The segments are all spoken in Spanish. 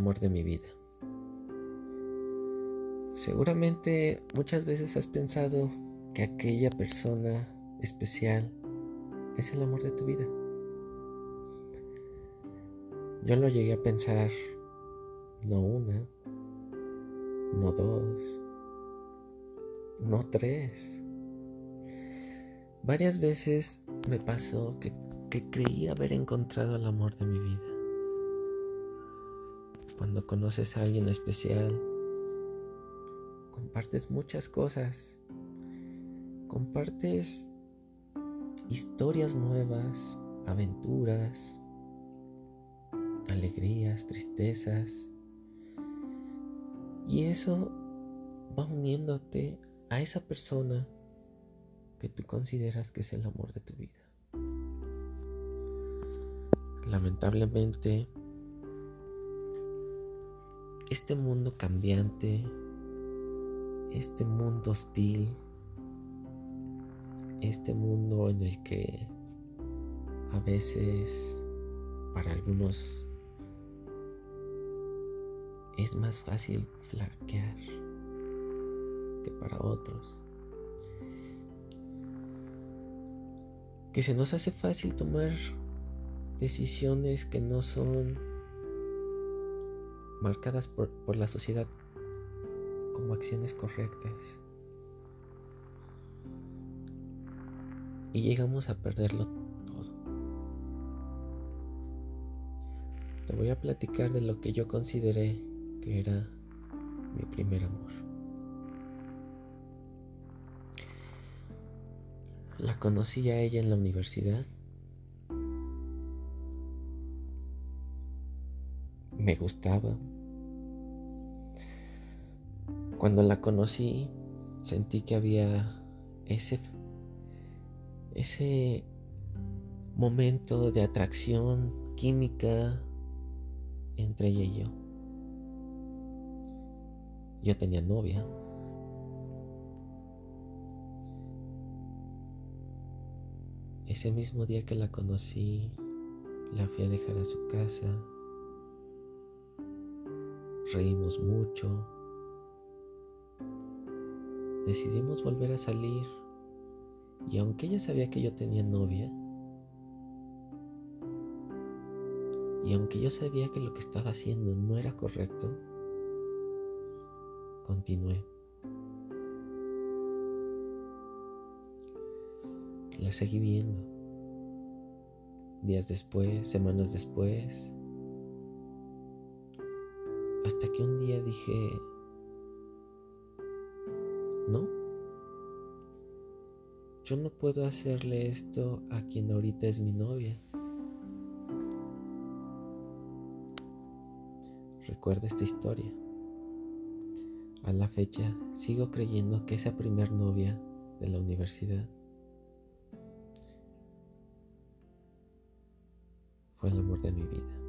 amor de mi vida. Seguramente muchas veces has pensado que aquella persona especial es el amor de tu vida. Yo lo llegué a pensar no una, no dos, no tres. Varias veces me pasó que, que creí haber encontrado el amor de mi vida. Cuando conoces a alguien especial, compartes muchas cosas, compartes historias nuevas, aventuras, alegrías, tristezas. Y eso va uniéndote a esa persona que tú consideras que es el amor de tu vida. Lamentablemente, este mundo cambiante, este mundo hostil, este mundo en el que a veces para algunos es más fácil flaquear que para otros. Que se nos hace fácil tomar decisiones que no son marcadas por, por la sociedad como acciones correctas. Y llegamos a perderlo todo. Te voy a platicar de lo que yo consideré que era mi primer amor. La conocí a ella en la universidad. Me gustaba. Cuando la conocí, sentí que había ese ese momento de atracción química entre ella y yo. Yo tenía novia. Ese mismo día que la conocí, la fui a dejar a su casa. Reímos mucho. Decidimos volver a salir. Y aunque ella sabía que yo tenía novia, y aunque yo sabía que lo que estaba haciendo no era correcto, continué. La seguí viendo. Días después, semanas después, hasta que un día dije, no, yo no puedo hacerle esto a quien ahorita es mi novia. Recuerda esta historia. A la fecha sigo creyendo que esa primer novia de la universidad fue el amor de mi vida.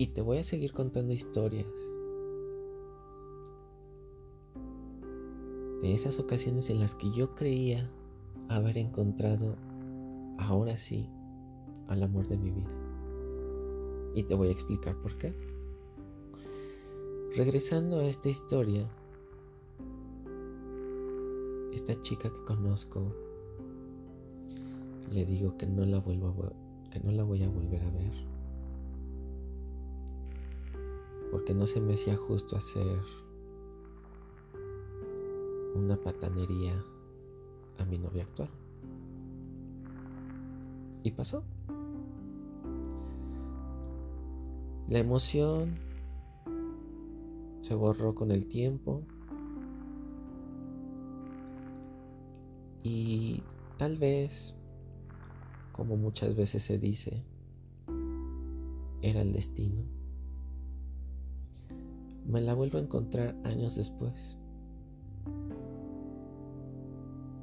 Y te voy a seguir contando historias de esas ocasiones en las que yo creía haber encontrado ahora sí al amor de mi vida. Y te voy a explicar por qué. Regresando a esta historia, esta chica que conozco, le digo que no la vuelvo a, que no la voy a volver a ver. Porque no se me hacía justo hacer una patanería a mi novia actual. Y pasó. La emoción se borró con el tiempo y tal vez, como muchas veces se dice, era el destino. Me la vuelvo a encontrar años después.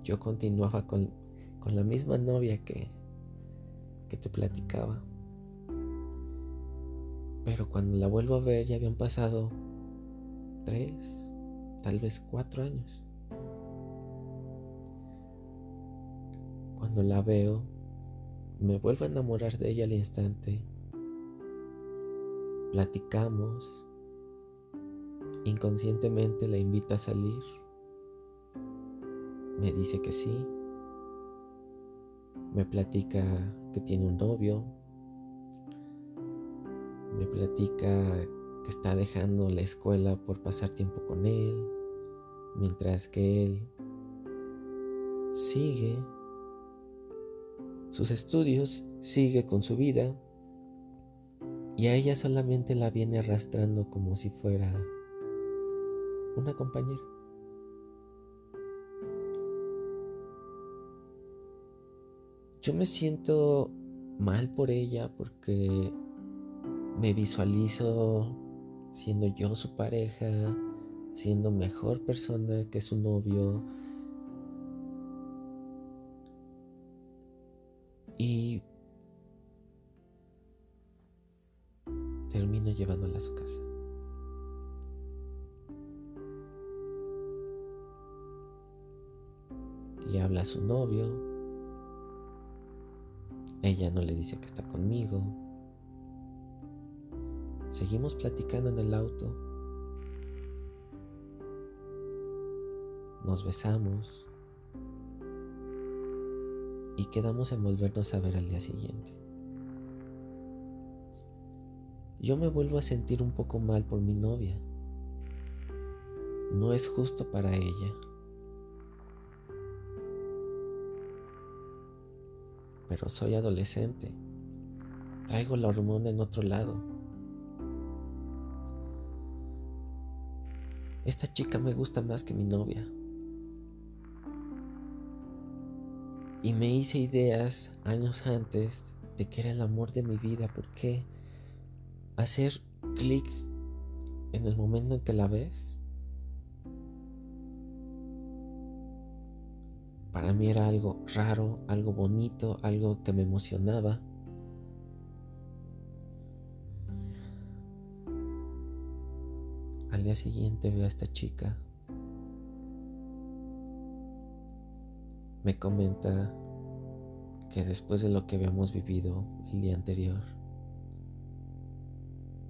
Yo continuaba con, con la misma novia que, que te platicaba. Pero cuando la vuelvo a ver ya habían pasado tres, tal vez cuatro años. Cuando la veo, me vuelvo a enamorar de ella al instante platicamos, inconscientemente la invito a salir, me dice que sí, me platica que tiene un novio, me platica que está dejando la escuela por pasar tiempo con él, mientras que él sigue sus estudios, sigue con su vida y a ella solamente la viene arrastrando como si fuera una compañera. Yo me siento mal por ella porque me visualizo siendo yo su pareja, siendo mejor persona que su novio. Y termino llevándola a su casa. Le habla a su novio. Ella no le dice que está conmigo. Seguimos platicando en el auto. Nos besamos. Y quedamos en volvernos a ver al día siguiente. Yo me vuelvo a sentir un poco mal por mi novia. No es justo para ella. Pero soy adolescente. Traigo la hormona en otro lado. esta chica me gusta más que mi novia. Y me hice ideas años antes de que era el amor de mi vida. ¿Por qué? Hacer clic en el momento en que la ves. Para mí era algo raro, algo bonito, algo que me emocionaba. Al día siguiente veo a esta chica. Me comenta que después de lo que habíamos vivido el día anterior,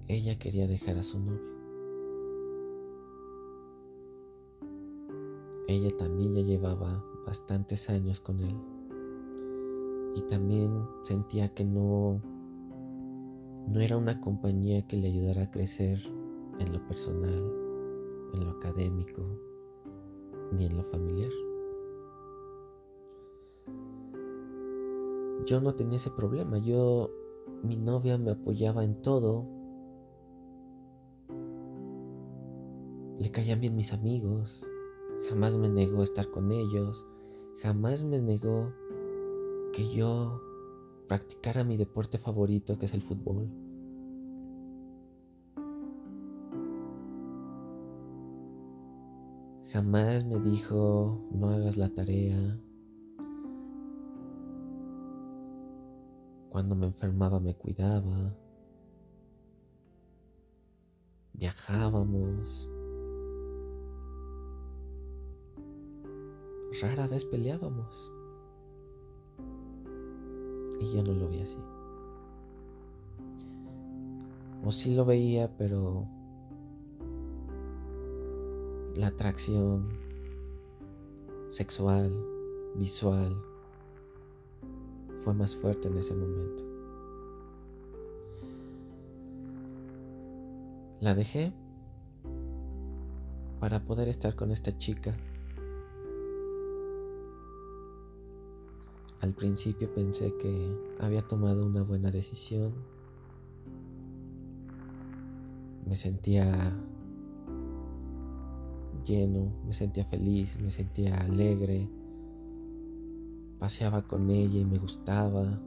ella quería dejar a su novio. Ella también ya llevaba bastantes años con él. Y también sentía que no no era una compañía que le ayudara a crecer en lo personal, en lo académico, ni en lo familiar. Yo no tenía ese problema, yo, mi novia me apoyaba en todo, le caían bien mis amigos, jamás me negó estar con ellos, jamás me negó que yo practicara mi deporte favorito que es el fútbol. Jamás me dijo, no hagas la tarea. Cuando me enfermaba me cuidaba. Viajábamos. Rara vez peleábamos. Y yo no lo vi así. O sí lo veía, pero la atracción sexual, visual, fue más fuerte en ese momento. La dejé para poder estar con esta chica. Al principio pensé que había tomado una buena decisión. Me sentía lleno, me sentía feliz, me sentía alegre, paseaba con ella y me gustaba.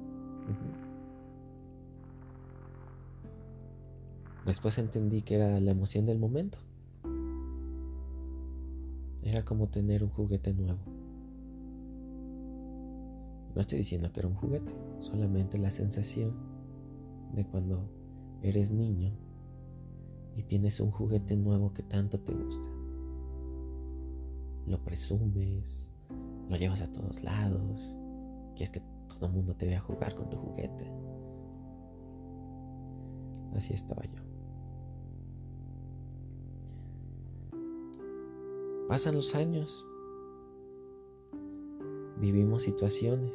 Después entendí que era la emoción del momento. Era como tener un juguete nuevo. No estoy diciendo que era un juguete, solamente la sensación de cuando eres niño y tienes un juguete nuevo que tanto te gusta. Lo presumes, lo llevas a todos lados, quieres que todo el mundo te vea jugar con tu juguete. Así estaba yo. Pasan los años vivimos situaciones,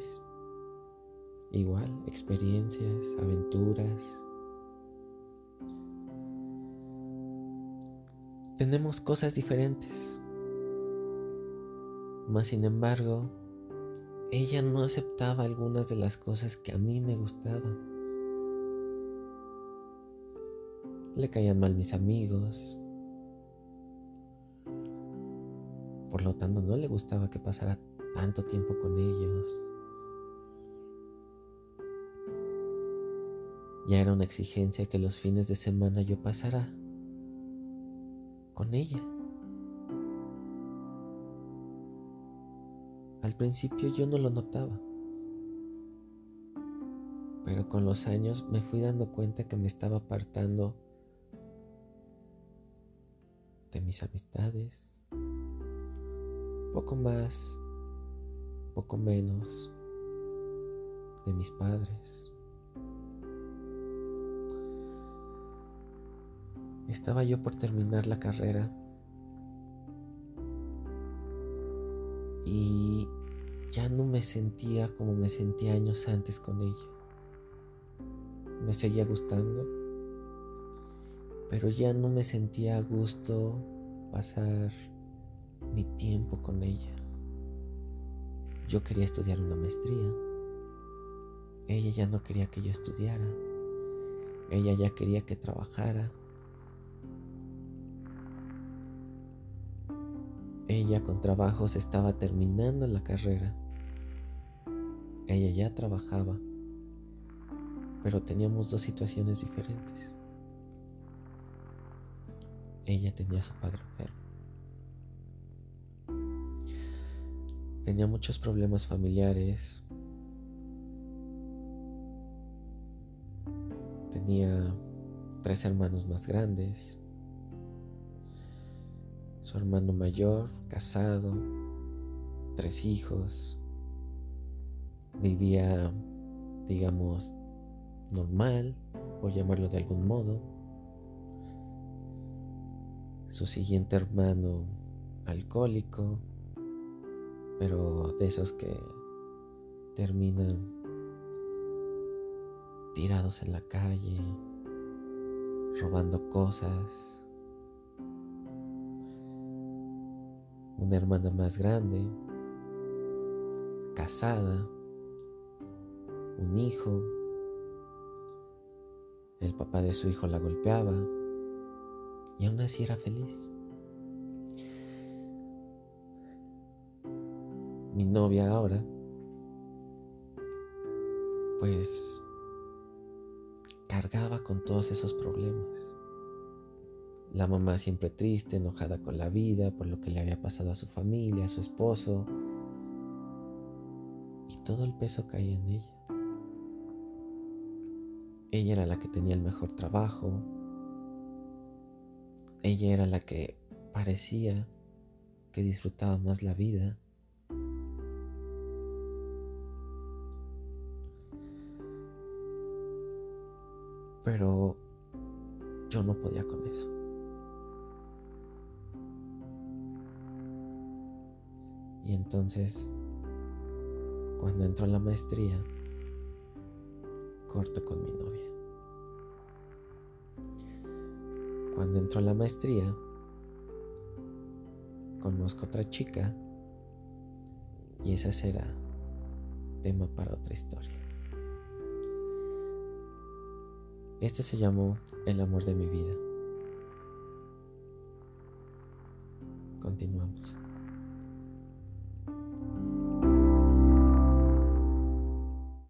igual, experiencias, aventuras. Tenemos cosas diferentes. Mas sin embargo, ella no aceptaba algunas de las cosas que a mí me gustaban. Le caían mal mis amigos. Por lo tanto, no le gustaba que pasara tanto tiempo con ellos. Ya era una exigencia que los fines de semana yo pasara con ella. Al principio yo no lo notaba, pero con los años me fui dando cuenta que me estaba apartando de mis amistades, poco más, poco menos de mis padres. Estaba yo por terminar la carrera y ya no me sentía como me sentía años antes con ella. Me seguía gustando, pero ya no me sentía a gusto pasar mi tiempo con ella. Yo quería estudiar una maestría. Ella ya no quería que yo estudiara. Ella ya quería que trabajara. Ella con trabajos estaba terminando la carrera. Ella ya trabajaba, pero teníamos dos situaciones diferentes. Ella tenía a su padre enfermo. Tenía muchos problemas familiares. Tenía tres hermanos más grandes su hermano mayor, casado, tres hijos, vivía, digamos, normal, por llamarlo de algún modo. Su siguiente hermano, alcohólico, pero de esos que terminan tirados en la calle, robando cosas, una hermana más grande, casada, un hijo, el papá de su hijo la golpeaba y aún así era feliz. Mi novia ahora, pues cargaba con todos esos problemas. La mamá siempre triste, enojada con la vida por lo que le había pasado a su familia, a su esposo. Y todo el peso caía en ella. Ella era la que tenía el mejor trabajo. Ella era la que parecía que disfrutaba más la vida. Pero yo no podía con eso. Y entonces, cuando entro a la maestría, corto con mi novia. Cuando entro a la maestría, conozco otra chica y esa será tema para otra historia. Este se llamó El amor de mi vida. Continuamos.